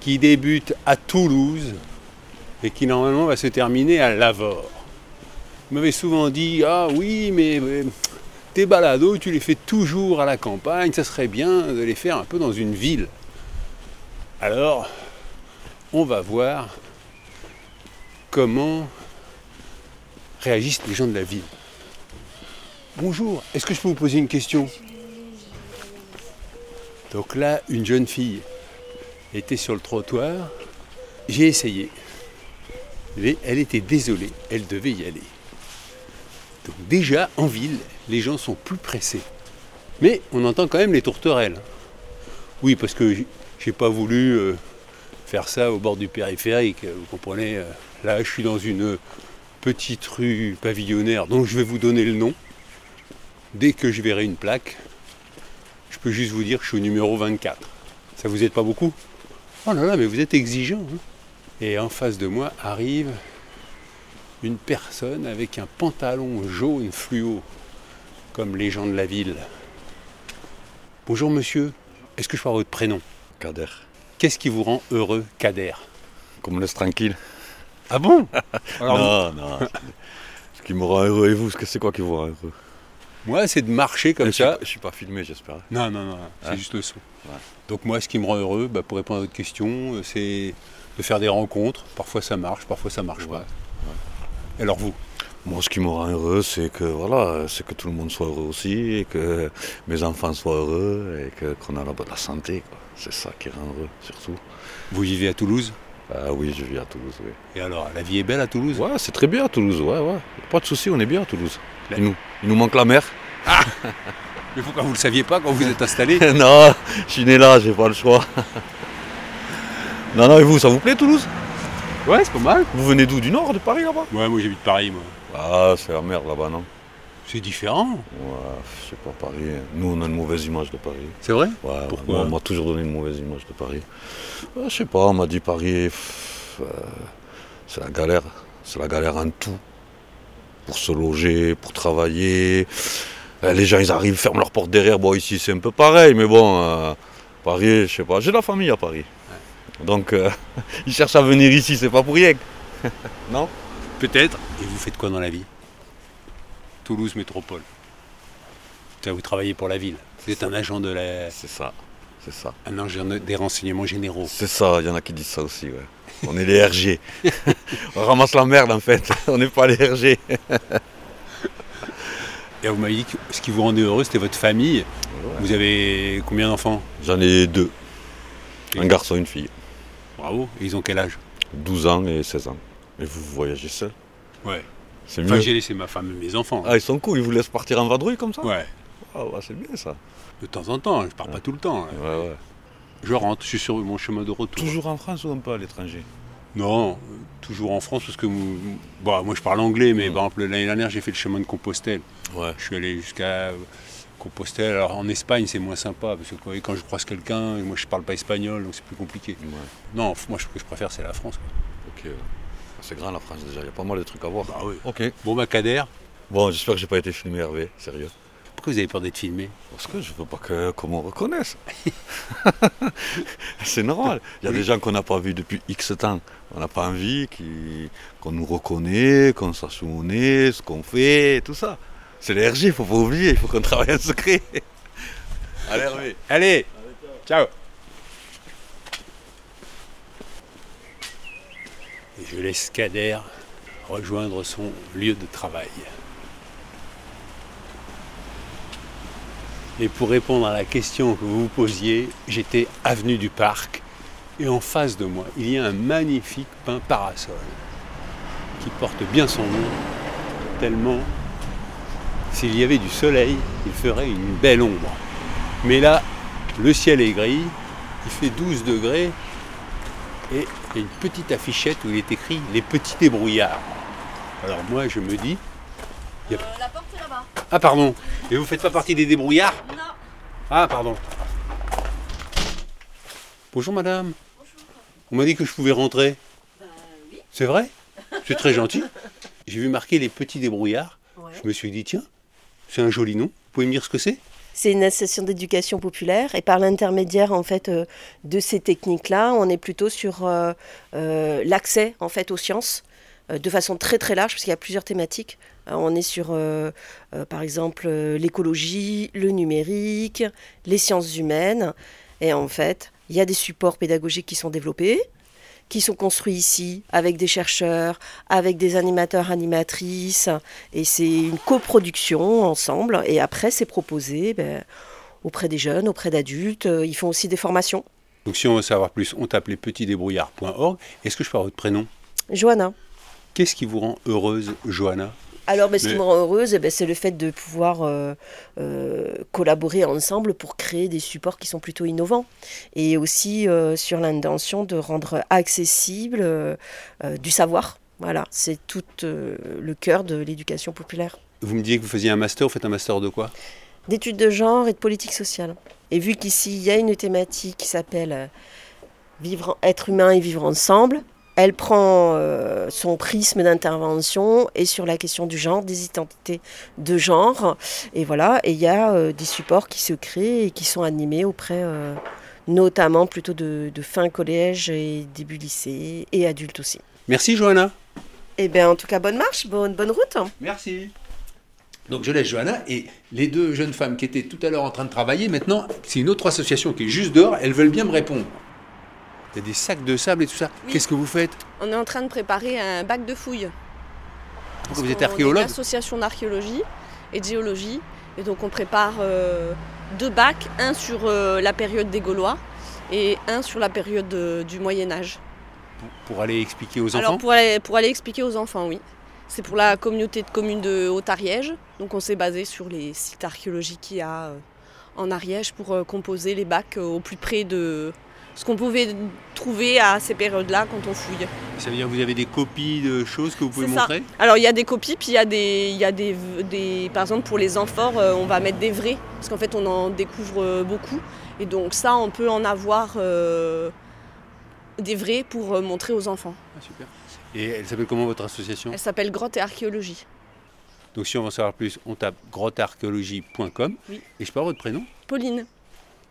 qui débute à Toulouse et qui normalement va se terminer à Lavore. Vous m'avez souvent dit Ah oui, mais mais tes balados, tu les fais toujours à la campagne, ça serait bien de les faire un peu dans une ville. Alors, on va voir comment réagissent les gens de la ville. Bonjour, est-ce que je peux vous poser une question? Donc là, une jeune fille était sur le trottoir. J'ai essayé. Mais elle était désolée, elle devait y aller. Donc déjà, en ville, les gens sont plus pressés. Mais on entend quand même les tourterelles. Oui, parce que j'ai pas voulu euh, faire ça au bord du périphérique. Vous comprenez euh, Là, je suis dans une petite rue pavillonnaire dont je vais vous donner le nom. Dès que je verrai une plaque, je peux juste vous dire que je suis au numéro 24. Ça vous aide pas beaucoup? Oh là là, mais vous êtes exigeant. hein. Et en face de moi arrive une personne avec un pantalon jaune fluo, comme les gens de la ville. Bonjour monsieur, est-ce que je peux avoir votre prénom? Kader. Qu'est-ce qui vous rend heureux, Kader? Qu'on me laisse tranquille. Ah bon? Alors, non, non. Ce qui me rend heureux et vous, c'est quoi qui vous rend heureux? Moi, c'est de marcher comme ça. Je suis pas filmé, j'espère. Non, non, non, c'est Hein? juste le son. Ouais. Donc moi, ce qui me rend heureux, bah, pour répondre à votre question, euh, c'est de faire des rencontres. Parfois ça marche, parfois ça marche Ouais, pas. Alors vous? Moi, ce qui me rend heureux, c'est que voilà, c'est que tout le monde soit heureux aussi, et que mes enfants soient heureux, et que qu'on a la bonne santé. C'est ça qui rend heureux, surtout. Vous vivez à Toulouse? Ah oui, je vis à Toulouse, oui. Et alors, la vie est belle à Toulouse? Ouais, c'est très bien à Toulouse, ouais, ouais. Pas de souci, on est bien à Toulouse. La- Il nous, il nous manque la mer. Mais pourquoi vous le saviez pas quand vous êtes installé non, je suis né là, j'ai pas le choix. non, non, et vous, ça vous plaît Toulouse? Ouais, c'est pas mal. Vous venez d'où? Du nord, de Paris là-bas? Ouais, moi j'habite Paris, moi. Ah, c'est la merde là-bas, non? C'est différent. Ouais, sais pas, Paris. Nous, on a une mauvaise image de Paris. C'est vrai? Ouais, ouais, Pourquoi? moi, on m'a toujours donné une mauvaise image de Paris. Ouais, je sais pas, on m'a dit Paris, pff, euh, c'est la galère. C'est la galère en tout. Pour se loger, pour travailler. Euh, Les gens, ils arrivent, ferment leur porte derrière. Bon, ici, c'est un peu pareil, mais bon, euh, Paris, je sais pas. J'ai de la famille à Paris. Donc, euh, ils cherchent à venir ici, c'est pas pour rien. non? Peut-être. Et vous faites quoi dans la vie? Toulouse Métropole. Vous travaillez pour la ville. Vous êtes un agent de la... C'est ça. C'est ça. Un agent des renseignements généraux. C'est ça, il y en a qui disent ça aussi, ouais. On est les RG. on ramasse la merde en fait, on n'est pas les RG. Et vous m'avez dit que ce qui vous rendait heureux, c'était votre famille. Vous avez combien d'enfants? J'en ai deux. Et- Un garçon, une fille. Bravo. Et ils ont quel âge? 12 ans et 16 ans. Et vous voyagez seul? Ouais. C'est Enfin, mieux. j'ai laissé ma femme et mes enfants. Ah, ils sont cool, ils vous laissent partir en vadrouille comme ça? Ouais. Ah ouais, c'est bien ça. De temps en temps, je pars pas tout le temps. hein. Ouais, ouais. Je rentre, je suis sur mon chemin de retour. Toujours en France ou un peu à l'étranger? Non, toujours en France parce que bon, moi je parle anglais, mais par exemple l'année dernière j'ai fait le chemin de Compostelle. Ouais. Je suis allé jusqu'à Compostelle. Alors en Espagne c'est moins sympa parce que quoi, quand je croise quelqu'un, moi je parle pas espagnol donc c'est plus compliqué. Ouais. Non, moi ce que je préfère c'est la France. quoi. Ok. C'est grand la France déjà, il y a pas mal de trucs à voir. Bah oui. Ok. Bon bah Kader, Bon, j'espère que j'ai pas été filmé Hervé, sérieux. Pourquoi vous avez peur d'être filmé? Parce que je veux pas que qu'on me reconnaisse. c'est normal. Il y a Oui. des gens qu'on n'a pas vus depuis X temps. On n'a pas envie qui- qu'on nous reconnaisse, qu'on sache où on est, ce qu'on fait, tout ça. C'est les RG, il faut pas oublier, il faut qu'on travaille en secret. Allez Hervé. Allez, ciao. Et je laisse Kader rejoindre son lieu de travail. Et pour répondre à la question que vous vous posiez, j'étais avenue du Parc et en face de moi, il y a un magnifique pin parasol qui porte bien son nom, tellement s'il y avait du soleil, il ferait une belle ombre. Mais là, le ciel est gris, il fait 12 degrés Et il y a une petite affichette où il est écrit les petits débrouillards. Alors moi je me dis. Là-bas. Ah pardon, et vous faites pas partie des débrouillards Non. Ah pardon. Bonjour madame. On m'a dit que je pouvais rentrer. Bah oui. C'est vrai? C'est très gentil. J'ai vu marquer les petits débrouillards. Ouais. Je me suis dit tiens, c'est un joli nom. Vous pouvez me dire ce que c'est? C'est une association d'éducation populaire et par l'intermédiaire en fait euh, de ces techniques-là, on est plutôt sur euh, euh, l'accès en fait aux sciences euh, de façon très très large parce qu'il y a plusieurs thématiques. Euh, on est sur euh, euh, par exemple l'écologie, le numérique, les sciences humaines et en fait il y a des supports pédagogiques qui sont développés qui sont construits ici avec des chercheurs, avec des animateurs, animatrices, et c'est une coproduction ensemble. Et après, c'est proposé ben, auprès des jeunes, auprès d'adultes. Ils font aussi des formations. Donc si on veut savoir plus, on tape lespetitsdébrouillards.org. Est-ce que je avoir votre prénom? Johanna. Qu'est-ce qui vous rend heureuse, Johanna? Alors, ben, ce qui me rend heureuse, eh ben, c'est le fait de pouvoir euh, euh, collaborer ensemble pour créer des supports qui sont plutôt innovants. Et aussi euh, sur l'intention de rendre accessible du savoir. Voilà, c'est tout le cœur de l'éducation populaire. Vous me disiez que vous faisiez un master, vous faites un master de quoi? D'études de genre et de politique sociale. Et vu qu'ici, il y a une thématique qui s'appelle vivre, être humain et vivre ensemble, elle prend euh, son prisme d'intervention et sur la question du genre, des identités de genre. Et voilà, et il y a euh, des supports qui se créent et qui sont animés auprès euh, notamment plutôt de, de fin collège et début lycée et adultes aussi. Merci Johanna. Et bien en tout cas, bonne marche, bonne, bonne route. Merci. Donc je laisse Johanna et les deux jeunes femmes qui étaient tout à l'heure en train de travailler, maintenant c'est une autre association qui est juste dehors, elles veulent bien me répondre. Il y a des sacs de sable et tout ça. Oui. Qu'est-ce que vous faites? On est en train de préparer un bac de fouilles. Vous êtes archéologue association d'archéologie et de géologie. Et donc on prépare euh, deux bacs, un sur euh, la période des Gaulois et un sur la période euh, du Moyen Âge. pour, pour aller expliquer aux Alors enfants? pour aller, pour aller expliquer aux enfants, oui. C'est pour la communauté de communes de Haute-Ariège. Donc on s'est basé sur les sites archéologiques qu'il y a en Ariège pour composer les bacs au plus près de ce qu'on pouvait trouver à ces périodes-là quand on fouille. Ça veut dire que vous avez des copies de choses que vous pouvez ça. montrer Alors il y a des copies, puis il y a des, il y a des, des- par exemple pour les amphores, euh, on va mettre des vrais, parce qu'en fait on en découvre euh, beaucoup, et donc ça on peut en avoir euh, des vrais pour montrer aux enfants. Ah, super. Et elle s'appelle comment votre association? Elle s'appelle Grotte et Archéologie. Donc si on veut en savoir plus, on tape grottearchéologie.com. Oui. Et je peux avoir votre prénom? Pauline,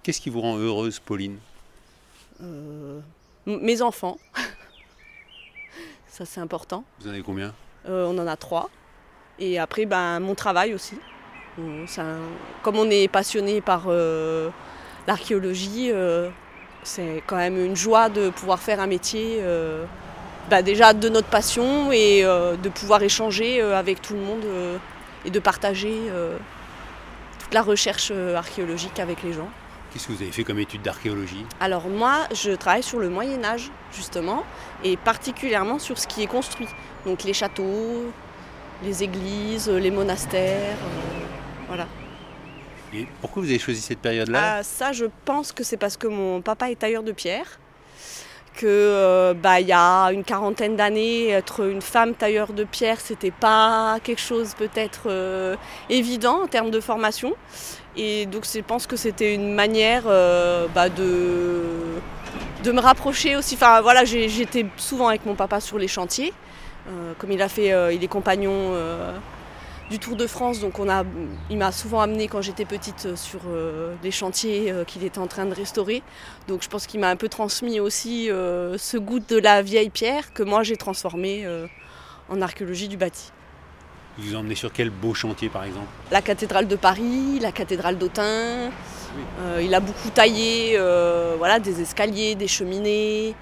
Qu'est-ce qui vous rend heureuse, Pauline? Mes enfants, ça c'est important. Vous en avez combien? Euh, on en a trois. Et après, ben, mon travail aussi. Un- Comme on est passionné par euh, l'archéologie, euh, c'est quand même une joie de pouvoir faire un métier euh, bah, déjà de notre passion et euh, de pouvoir échanger euh, avec tout le monde euh, et de partager euh, toute la recherche euh, archéologique avec les gens. Qu'est-ce que vous avez fait comme étude d'archéologie Alors moi, je travaille sur le Moyen Âge, justement, et particulièrement sur ce qui est construit. Donc les châteaux, les églises, les monastères, euh, voilà. Et pourquoi vous avez choisi cette période-là Ah, ça, je pense que c'est parce que mon papa est tailleur de pierre, que euh, bah, il y a une quarantaine d'années, être une femme tailleur de pierre, c'était pas quelque chose peut-être euh, évident en termes de formation. Et donc je pense que c'était une manière euh, bah, de, me rapprocher aussi. Enfin voilà, j'étais souvent avec mon papa sur les chantiers. Euh, comme il a fait, euh, il est compagnon du Tour de France, donc on il m'a souvent amené quand j'étais petite sur les chantiers qu'il était en train de restaurer. Donc je pense qu'il m'a un peu transmis aussi ce goût de la vieille pierre que moi j'ai transformé en archéologie du bâti. Vous vous emmenez sur quel beau chantier, par exemple? La cathédrale de Paris, la cathédrale d'Autun. Euh, il a beaucoup taillé euh, voilà, des escaliers, des cheminées,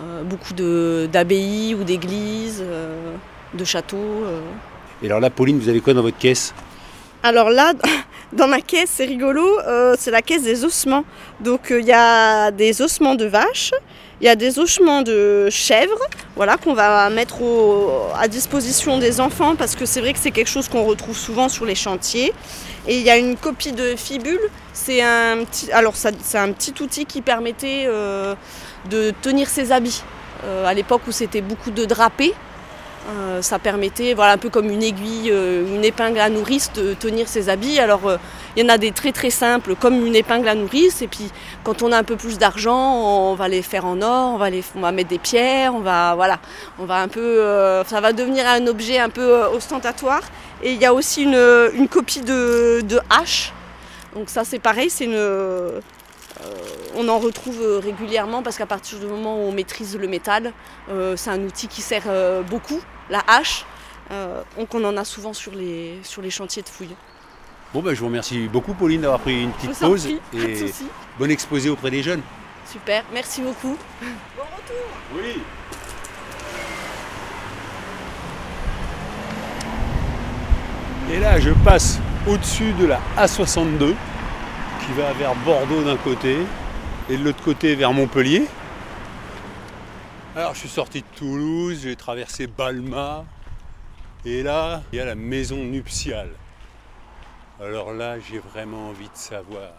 euh, beaucoup de- d'abbayes ou d'églises, euh, de châteaux. euh. Et alors là, Pauline, vous avez quoi dans votre caisse? Alors là, dans ma caisse, c'est rigolo, euh, c'est la caisse des ossements. Donc euh, il y a des ossements de vache, il y a des ossements de chèvre, voilà, qu'on va mettre à disposition des enfants parce que c'est vrai que c'est quelque chose qu'on retrouve souvent sur les chantiers. Et il y a une copie de fibule, c'est un petit, alors c'est un petit outil qui permettait euh, de tenir ses habits. Euh, à l'époque où c'était beaucoup de drapés, euh, ça permettait, voilà, un peu comme une aiguille, euh, une épingle à nourrice, de tenir ses habits. Alors, euh, il y en a des très très simples, comme une épingle à nourrice. Et puis, quand on a un peu plus d'argent, on va les faire en or, on va, les, on va mettre des pierres, on va, voilà, on va un peu, ça va devenir un objet un peu ostentatoire. Et il y a aussi une, une copie de, de hache. Donc ça, c'est pareil, c'est une, on en retrouve régulièrement parce qu'à partir du moment où on maîtrise le métal, c'est un outil qui sert beaucoup, la hache. Euh, donc on en a souvent sur les, sur les chantiers de fouilles. Bon, ben, je vous remercie beaucoup, Pauline, d'avoir pris une petite pause. prie, Et bon exposé auprès des jeunes. Super, merci beaucoup. Oui. Et là, je passe au-dessus de la A62 qui va vers Bordeaux d'un côté et de l'autre côté vers Montpellier. Alors, je suis sorti de Toulouse, j'ai traversé Balma et là, il y a la maison nuptiale. Alors là, j'ai vraiment envie de savoir.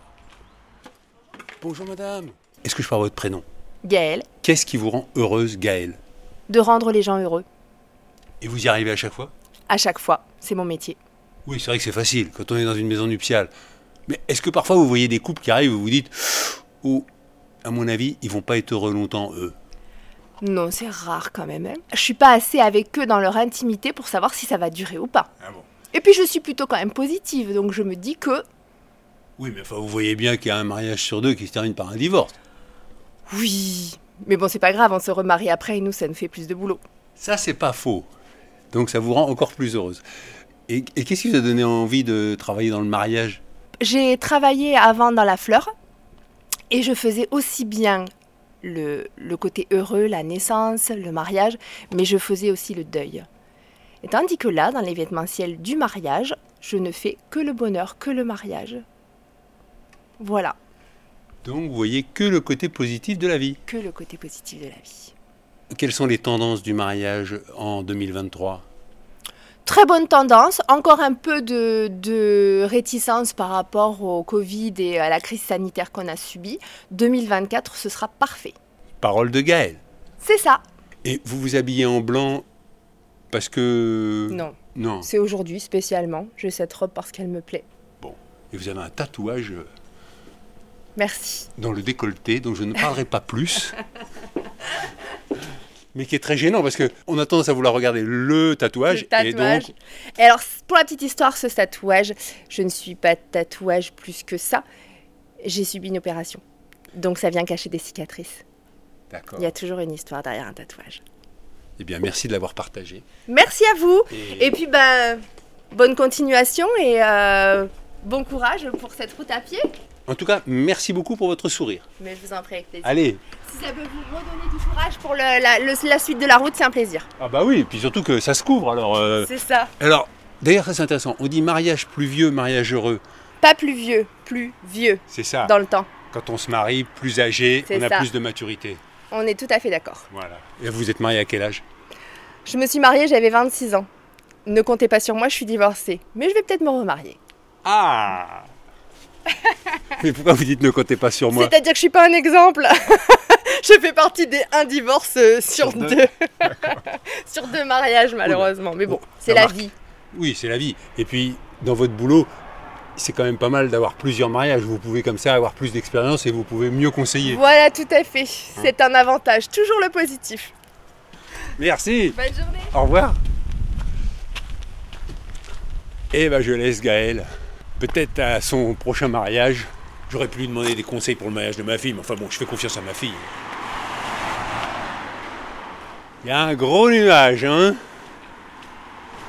Bonjour madame. Est-ce que je parle votre prénom? Gaëlle, Qu'est-ce qui vous rend heureuse, Gaëlle? De rendre les gens heureux. Et vous y arrivez à chaque fois? À chaque fois, c'est mon métier. Oui, c'est vrai que c'est facile quand on est dans une maison nuptiale. Mais est-ce que parfois vous voyez des couples qui arrivent et vous vous dites Oh, à mon avis, ils vont pas être heureux longtemps, eux? Non, c'est rare quand même. hein. Je suis pas assez avec eux dans leur intimité pour savoir si ça va durer ou pas. Ah bon Et puis je suis plutôt quand même positive, donc je me dis que Oui, mais enfin, vous voyez bien qu'il y a un mariage sur deux qui se termine par un divorce. oui. Mais bon, c'est pas grave, on se remarie après et nous, ça nous fait plus de boulot. Ça, c'est pas faux. Donc ça vous rend encore plus heureuse. Et, et qu'est-ce qui vous a donné envie de travailler dans le mariage? J'ai travaillé avant dans la fleur et je faisais aussi bien le, le côté heureux, la naissance, le mariage, mais je faisais aussi le deuil. Et tandis que là, dans l'événementiel du mariage, je ne fais que le bonheur, que le mariage. Voilà, Donc vous voyez que le côté positif de la vie. que le côté positif de la vie. Quelles sont les tendances du mariage en 2023 Très bonne tendance, encore un peu de, de réticence par rapport au Covid et à la crise sanitaire qu'on a subie. 2024, ce sera parfait. Parole de Gaël. C'est ça. Et vous vous habillez en blanc parce que... Non, Non. c'est aujourd'hui spécialement. J'ai cette robe parce qu'elle me plaît. Et vous avez un tatouage euh, Merci. dans le décolleté dont je ne parlerai pas plus. Mais qui est très gênant parce qu'on a tendance à vouloir regarder le tatouage. Le tatouage. Et donc, Et alors, pour la petite histoire, ce tatouage, je ne suis pas tatouage plus que ça. J'ai subi une opération. Donc ça vient cacher des cicatrices. d'accord. Il y a toujours une histoire derrière un tatouage. Eh bien, merci de l'avoir partagé. Merci à vous. Et, Et puis, ben, bonne continuation et euh, bon courage pour cette route à pied. En tout cas, merci beaucoup pour votre sourire. Mais je vous en prie avec plaisir. Allez. Si ça peut vous redonner du courage pour le- la, le- la suite de la route, c'est un plaisir. Ah bah oui, et puis surtout que ça se couvre. Alors, euh, C'est ça. alors d'ailleurs, ça c'est intéressant. On dit mariage plus vieux, mariage heureux. Pas plus vieux, plus vieux C'est ça. dans le temps. Quand on se marie, plus âgé, on a ça. plus de maturité. On est tout à fait d'accord. Voilà. Et vous êtes marié à quel âge? Je me suis mariée, j'avais 26 ans. Ne comptez pas sur moi, je suis divorcée. Mais je vais peut-être me remarier. Ah Mais pourquoi vous dites ne comptez pas sur moi C'est-à-dire que je suis pas un exemple. je fais partie des un divorce euh, sur, Sur deux. deux. sur deux mariages, malheureusement. Mais bon, c'est la vie. Oui, c'est la vie. Et puis, dans votre boulot, c'est quand même pas mal d'avoir plusieurs mariages. Vous pouvez comme ça avoir plus d'expérience et vous pouvez mieux conseiller. Voilà, tout à fait. C'est un avantage. Toujours le positif. Merci. Bonne journée. Au revoir. Et ben je laisse Gaël. Peut-être à son prochain mariage. J'aurais pu lui demander des conseils pour le mariage de ma fille, mais enfin bon, je fais confiance à ma fille. Il y a un gros nuage, hein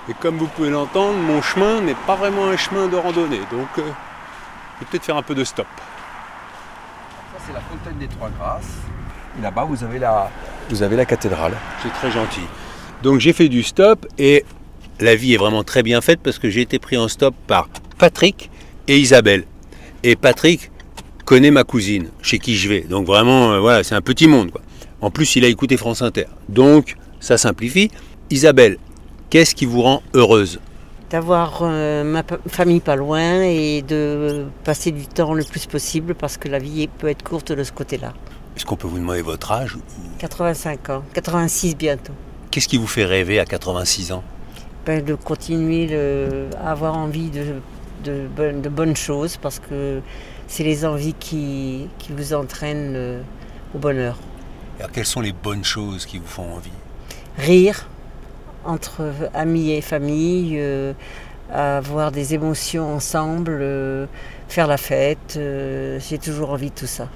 Et comme vous pouvez l'entendre, mon chemin n'est pas vraiment un chemin de randonnée, donc euh, je vais peut-être faire un peu de stop. Ça, c'est la fontaine des Trois Grâces. Et là-bas, vous avez la, vous avez la cathédrale. C'est très gentil. Donc j'ai fait du stop et la vie est vraiment très bien faite parce que j'ai été pris en stop par Patrick et Isabelle. Et Patrick connaît ma cousine, chez qui je vais. Donc vraiment, euh, voilà, c'est un petit monde. Quoi. En plus, il a écouté France Inter. Donc, ça simplifie. Isabelle, qu'est-ce qui vous rend heureuse? D'avoir euh, ma famille pas loin et de passer du temps le plus possible parce que la vie peut être courte de ce côté-là. Est-ce qu'on peut vous demander votre âge 85 ans, 86 bientôt. Qu'est-ce qui vous fait rêver à 86 ans? Ben, de continuer le- à avoir envie de, de, bonnes- de bonnes choses parce que c'est les envies qui, qui vous entraînent euh, au bonheur. Alors, quelles sont les bonnes choses qui vous font envie? Rire entre amis et famille, euh, avoir des émotions ensemble, euh, faire la fête. euh, J'ai toujours envie de tout ça.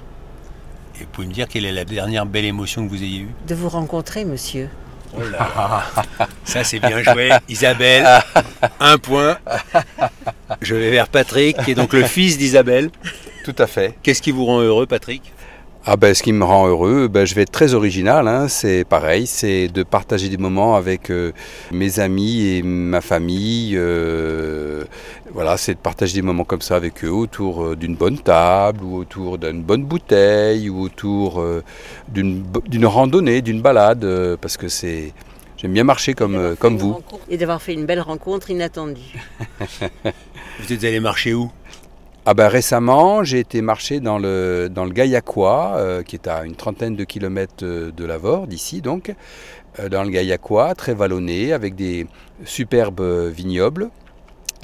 Et vous pouvez me dire quelle est la dernière belle émotion que vous ayez eue? De vous rencontrer, monsieur. Oh là Ça c'est bien joué. Isabelle, un point. Je vais vers Patrick, qui est donc le fils d'Isabelle. Tout à fait. Qu'est-ce qui vous rend heureux, Patrick? Ah ben, ce qui me rend heureux, ben, je vais être très original. hein. C'est pareil, c'est de partager des moments avec euh, mes amis et ma famille. euh, voilà, c'est de partager des moments comme ça avec eux autour euh, d'une bonne table ou autour d'une bonne bouteille ou autour euh, d'une randonnée, d'une balade, parce que c'est j'aime bien marcher comme euh, comme vous. Et d'avoir fait une belle rencontre inattendue. Vous êtes allé marcher où? Ah ben récemment, j'ai été marcher dans le, dans le Gaillacois, euh, qui est à une trentaine de kilomètres euh, de Lavore, d'ici donc, euh, dans le Gaillacois, très vallonné, avec des superbes vignobles.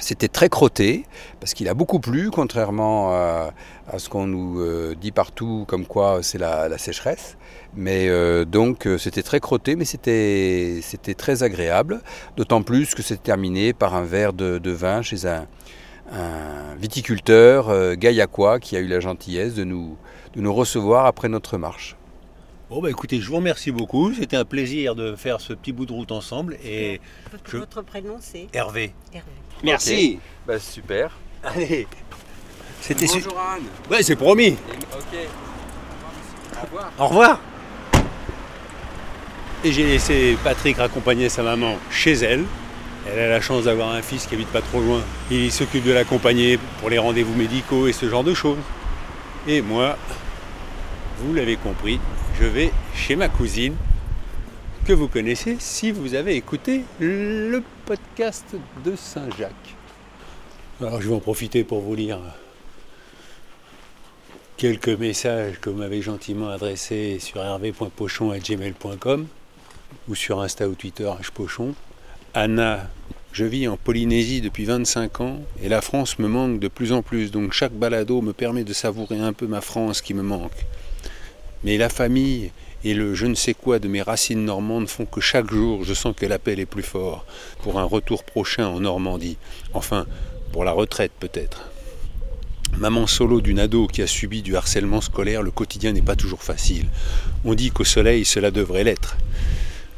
C'était très crotté, parce qu'il a beaucoup plu, contrairement à, ce qu'on nous euh, dit partout, comme quoi c'est la, sécheresse. Mais euh, donc euh, c'était très crotté, mais c'était très agréable, d'autant plus que c'était terminé par un verre de, vin chez un, viticulteur euh, gaillacois qui a eu la gentillesse de nous recevoir après notre marche. Bon bah écoutez, je vous remercie beaucoup. C'était un plaisir de faire ce petit bout de route ensemble. Et Je- Votre prénom, c'est Hervé. Hervé. Merci. Bah, super. Allez. C'était su- Anne. Ouais, c'est promis. Ok. Au revoir. Au revoir. Et j'ai laissé Patrick raccompagner sa maman chez elle. Elle a la chance d'avoir un fils qui habite pas trop loin. Il s'occupe de l'accompagner pour les rendez-vous médicaux et ce genre de choses. Et moi, vous l'avez compris, je vais chez ma cousine que vous connaissez si vous avez écouté le podcast de Saint-Jacques. Alors je vais en profiter pour vous lire quelques messages que vous m'avez gentiment adressés sur hervé.pochon.gmail.com ou sur Insta ou Twitter, Pochon. Anna, je vis en Polynésie depuis 25 ans et la France me manque de plus en plus, donc chaque balado me permet de savourer un peu ma France qui me manque. Mais la famille et le je ne sais quoi de mes racines normandes font que chaque jour je sens que l'appel est plus fort pour un retour prochain en Normandie. Enfin, pour la retraite peut-être. Maman solo d'une ado qui a subi du harcèlement scolaire, le quotidien n'est pas toujours facile. On dit qu'au soleil, cela devrait l'être.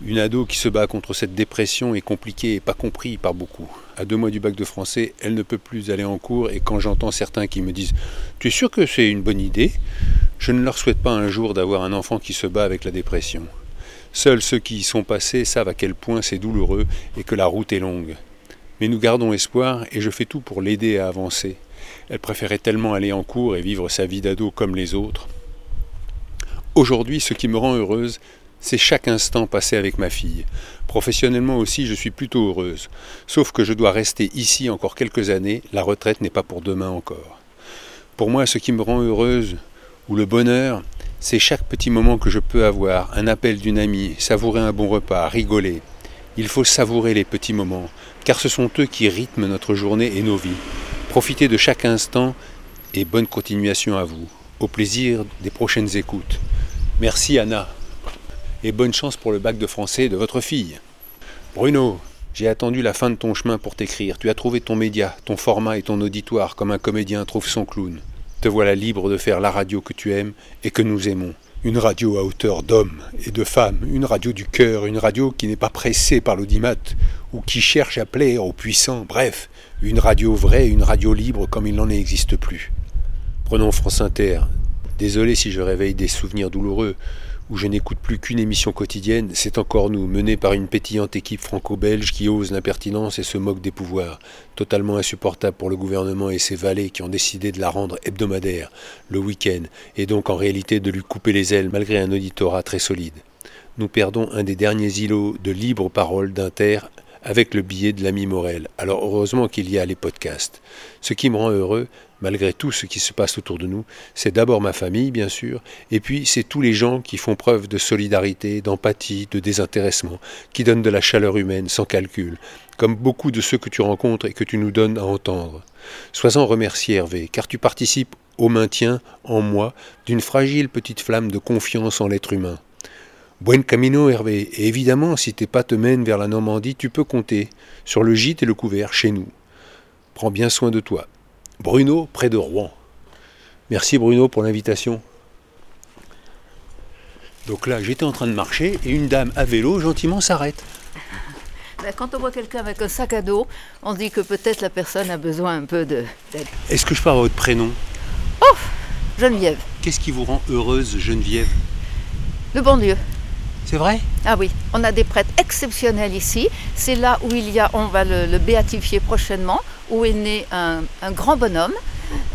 Une ado qui se bat contre cette dépression est compliquée et pas compris par beaucoup. À deux mois du bac de français, elle ne peut plus aller en cours et quand j'entends certains qui me disent Tu es sûr que c'est une bonne idée? Je ne leur souhaite pas un jour d'avoir un enfant qui se bat avec la dépression. Seuls ceux qui y sont passés savent à quel point c'est douloureux et que la route est longue. Mais nous gardons espoir et je fais tout pour l'aider à avancer. Elle préférait tellement aller en cours et vivre sa vie d'ado comme les autres. Aujourd'hui, ce qui me rend heureuse, c'est chaque instant passé avec ma fille. Professionnellement aussi, je suis plutôt heureuse. Sauf que je dois rester ici encore quelques années, la retraite n'est pas pour demain encore. Pour moi, ce qui me rend heureuse, ou le bonheur, c'est chaque petit moment que je peux avoir, un appel d'une amie, savourer un bon repas, rigoler. Il faut savourer les petits moments, car ce sont eux qui rythment notre journée et nos vies. Profitez de chaque instant et bonne continuation à vous. Au plaisir des prochaines écoutes. Merci Anna. Et bonne chance pour le bac de français de votre fille. Bruno, j'ai attendu la fin de ton chemin pour t'écrire. Tu as trouvé ton média, ton format et ton auditoire comme un comédien trouve son clown. Te voilà libre de faire la radio que tu aimes et que nous aimons. Une radio à hauteur d'hommes et de femmes, une radio du cœur, une radio qui n'est pas pressée par l'audimat ou qui cherche à plaire aux puissants, bref, une radio vraie, une radio libre comme il n'en existe plus. Prenons France Inter. Désolé si je réveille des souvenirs douloureux, où je n'écoute plus qu'une émission quotidienne, c'est encore nous, menée par une pétillante équipe franco-belge qui ose l'impertinence et se moque des pouvoirs, totalement insupportable pour le gouvernement et ses valets qui ont décidé de la rendre hebdomadaire, le week-end, et donc en réalité de lui couper les ailes malgré un auditorat très solide. Nous perdons un des derniers îlots de libre parole d'Inter avec le billet de l'ami Morel. Alors heureusement qu'il y a les podcasts. Ce qui me rend heureux, malgré tout ce qui se passe autour de nous, c'est d'abord ma famille, bien sûr, et puis c'est tous les gens qui font preuve de solidarité, d'empathie, de désintéressement, qui donnent de la chaleur humaine sans calcul, comme beaucoup de ceux que tu rencontres et que tu nous donnes à entendre. Sois-en remercié, Hervé, car tu participes au maintien, en moi, d'une fragile petite flamme de confiance en l'être humain. Buen camino, Hervé, et évidemment, si tes pas te mènent vers la Normandie, tu peux compter sur le gîte et le couvert chez nous. Prends bien soin de toi. Bruno, près de Rouen. Merci Bruno pour l'invitation. Donc là, j'étais en train de marcher et une dame à vélo gentiment s'arrête. Ben, Quand on voit quelqu'un avec un sac à dos, on se dit que peut-être la personne a besoin un peu de- d'aide. Est-ce que je peux avoir votre prénom? Geneviève, Qu'est-ce qui vous rend heureuse, Geneviève? Le bon Dieu. Ah oui, on a des prêtres exceptionnels ici. C'est là où il y a, on va le, béatifier prochainement, où est né un, grand bonhomme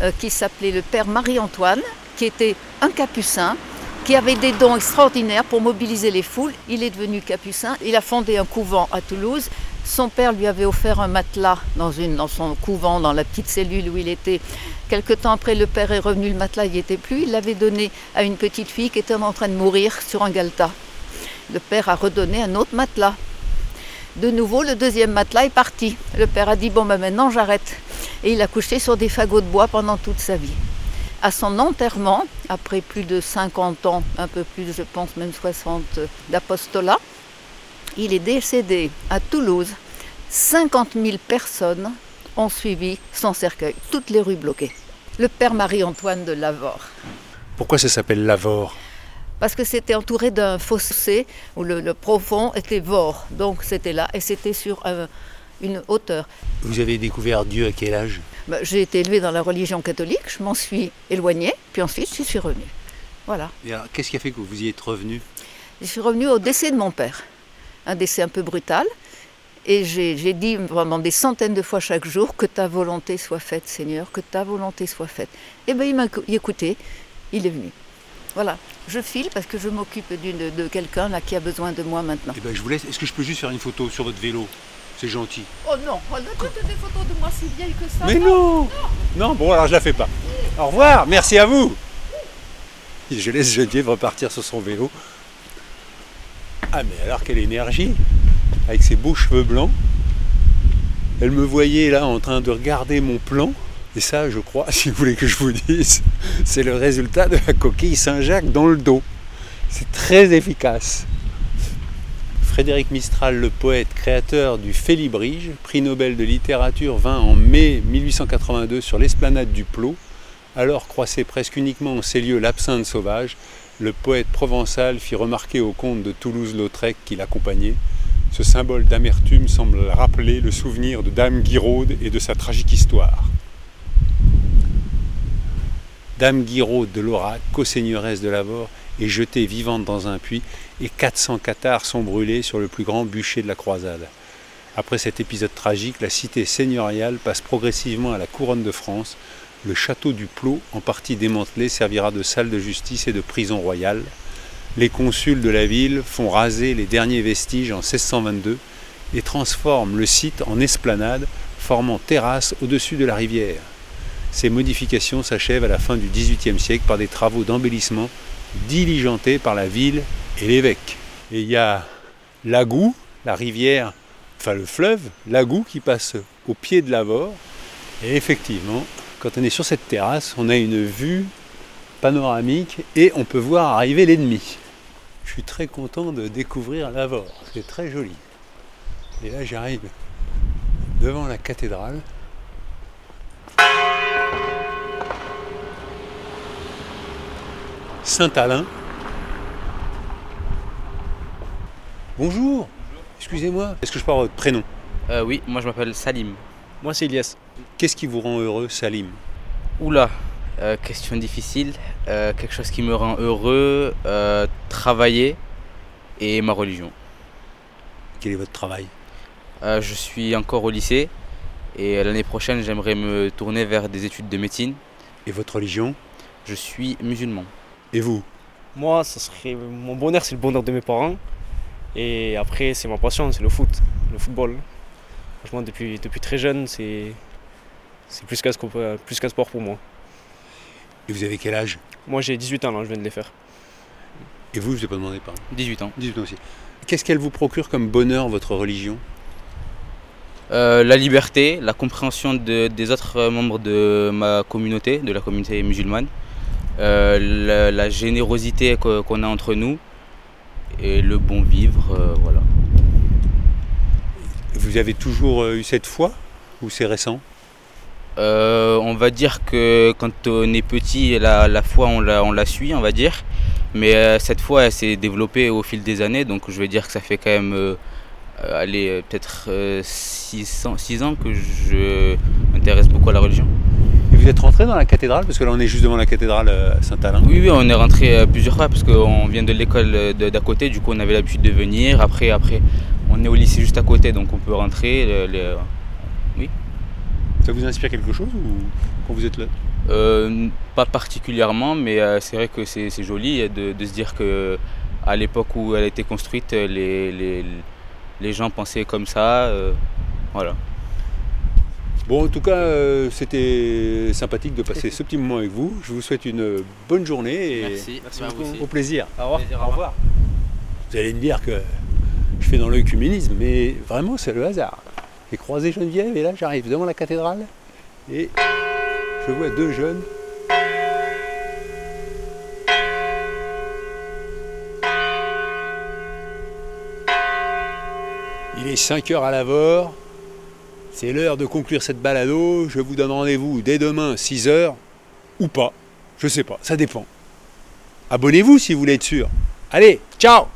euh, qui s'appelait le père Marie-Antoine, qui était un capucin, qui avait des dons extraordinaires pour mobiliser les foules. Il est devenu capucin. Il a fondé un couvent à Toulouse. Son père lui avait offert un matelas dans, son couvent, dans la petite cellule où il était. Quelque temps après, le père est revenu, le matelas n'y était plus. Il l'avait donné à une petite fille qui était en train de mourir sur un galetas. Le père a redonné un autre matelas. De nouveau, le deuxième matelas est parti. Le père a dit Bon, ben maintenant j'arrête. Et il a couché sur des fagots de bois pendant toute sa vie. À son enterrement, après plus de 50 ans, un peu plus, je pense même 60 d'apostolat, il est décédé à Toulouse. 50 000 personnes ont suivi son cercueil, toutes les rues bloquées. Le père Marie-Antoine de Lavore Pourquoi ça s'appelle Lavore? Parce que c'était entouré d'un fossé où le, le profond était vore. Donc c'était là et c'était sur euh, une hauteur. Vous avez découvert Dieu à quel âge? Ben, J'ai été élevée dans la religion catholique, je m'en suis éloignée, puis ensuite je suis revenue. Voilà. Qu'est-ce qui a fait que vous y êtes revenu Je suis revenue au décès de mon père. Un décès un peu brutal. Et j'ai dit pendant des centaines de fois chaque jour que ta volonté soit faite, Seigneur, que ta volonté soit faite. Et bien il m'a écou- écouté, il est venu. Voilà, je file parce que je m'occupe d'une- de quelqu'un là qui a besoin de moi maintenant. Eh ben, je vous laisse. Est-ce que je peux juste faire une photo sur votre vélo? C'est gentil. Oh non, on a toutes des photos de moi si vieille que ça. Mais non Non, bon alors je la fais pas. Au revoir, merci à vous Je laisse Geneviève repartir sur son vélo. Ah mais alors quelle énergie Avec ses beaux cheveux blancs. Elle me voyait là en train de regarder mon plan. Et ça, je crois, si vous voulez que je vous dise, c'est le résultat de la coquille Saint-Jacques dans le dos. C'est très efficace. Frédéric Mistral, le poète créateur du Félibrige, prix Nobel de littérature, vint en mai 1882 sur l'esplanade du Plot. Alors croissait presque uniquement en ces lieux l'absinthe sauvage, le poète provençal fit remarquer au comte de Toulouse-Lautrec qui l'accompagnait ce symbole d'amertume semble rappeler le souvenir de Dame Guiraude et de sa tragique histoire. Dame Guiraude de Laurac, co-seigneuresse de Lavore, est jetée vivante dans un puits et 400 cathares sont brûlés sur le plus grand bûcher de la croisade. Après cet épisode tragique, la cité seigneuriale passe progressivement à la couronne de France. Le château du Plot, en partie démantelé, servira de salle de justice et de prison royale. Les consuls de la ville font raser les derniers vestiges en 1622 et transforment le site en esplanade, formant terrasse au-dessus de la rivière. Ces modifications s'achèvent à la fin du XVIIIe siècle par des travaux d'embellissement diligentés par la ville et l'évêque. Et il y a Lagou, la rivière, enfin le fleuve, Lagou qui passe au pied de l'Avor. Et effectivement, quand on est sur cette terrasse, on a une vue panoramique et on peut voir arriver l'ennemi. Je suis très content de découvrir l'Avor, c'est très joli. Et là j'arrive devant la cathédrale. Saint-Alain. Bonjour. Excusez-moi. Est-ce que je avoir votre prénom Euh, oui, moi je m'appelle Salim. Moi c'est Elias. Qu'est-ce qui vous rend heureux, Salim? Oula, euh, question difficile. Euh, quelque chose qui me rend heureux, travailler et ma religion. Quel est votre travail? Je suis encore au lycée et l'année prochaine j'aimerais me tourner vers des études de médecine. Et votre religion? Je suis musulman. Et vous Moi, ça serait mon bonheur, c'est le bonheur de mes parents. Et après, c'est ma passion, c'est le foot, le football. Franchement, depuis, depuis très jeune, c'est c'est plus qu'un euh, plus qu'un sport pour moi. Et vous avez quel âge? Moi, j'ai 18 ans, là, je viens de les faire. Et vous, je ne vous ai pas demandé, pardon? 18 ans. 18 ans aussi. Qu'est-ce qu'elle vous procure comme bonheur, votre religion? Euh, la liberté, la compréhension de- des autres membres de ma communauté, de la communauté musulmane, euh, la, la générosité qu'on a entre nous et le bon vivre, euh, voilà. Vous avez toujours euh, eu cette foi ou c'est récent? Euh, on va dire que quand on est petit, la, la foi on la, on la suit, on va dire. Mais euh, cette foi elle s'est développée au fil des années, donc je vais dire que ça fait quand même euh, euh, allez, euh, peut-être 6 ans, six ans que je m'intéresse beaucoup à la religion. Vous êtes rentré dans la cathédrale Parce que là, on est juste devant la cathédrale euh, Saint-Alain. Oui, oui, on est rentré euh, plusieurs fois parce qu'on vient de l'école euh, d'à côté, du coup on avait l'habitude de venir. Après, après, on est au lycée juste à côté, donc on peut rentrer. le- le- oui. Ça vous inspire quelque chose ou quand vous êtes là? Euh, pas particulièrement, mais c'est vrai que c'est c'est joli de, de se dire que à l'époque où elle a été construite, les, les, les gens pensaient comme ça. euh, voilà. Bon, en tout cas, euh, c'était sympathique de passer ce petit moment avec vous. Je vous souhaite une bonne journée et Merci. Merci aussi. au plaisir. Au revoir. Plaisir, au Au revoir. Vous allez me dire que je fais dans l'œcuménisme, mais vraiment, c'est le hasard. J'ai croisé Geneviève et là, j'arrive devant la cathédrale et je vois deux jeunes. Il est 5 heures à l'avort. C'est l'heure de conclure cette balado. Je vous donne rendez-vous dès demain, 6 heures. Ou pas. Je sais pas, ça dépend. Abonnez-vous si vous voulez être sûr. Allez, ciao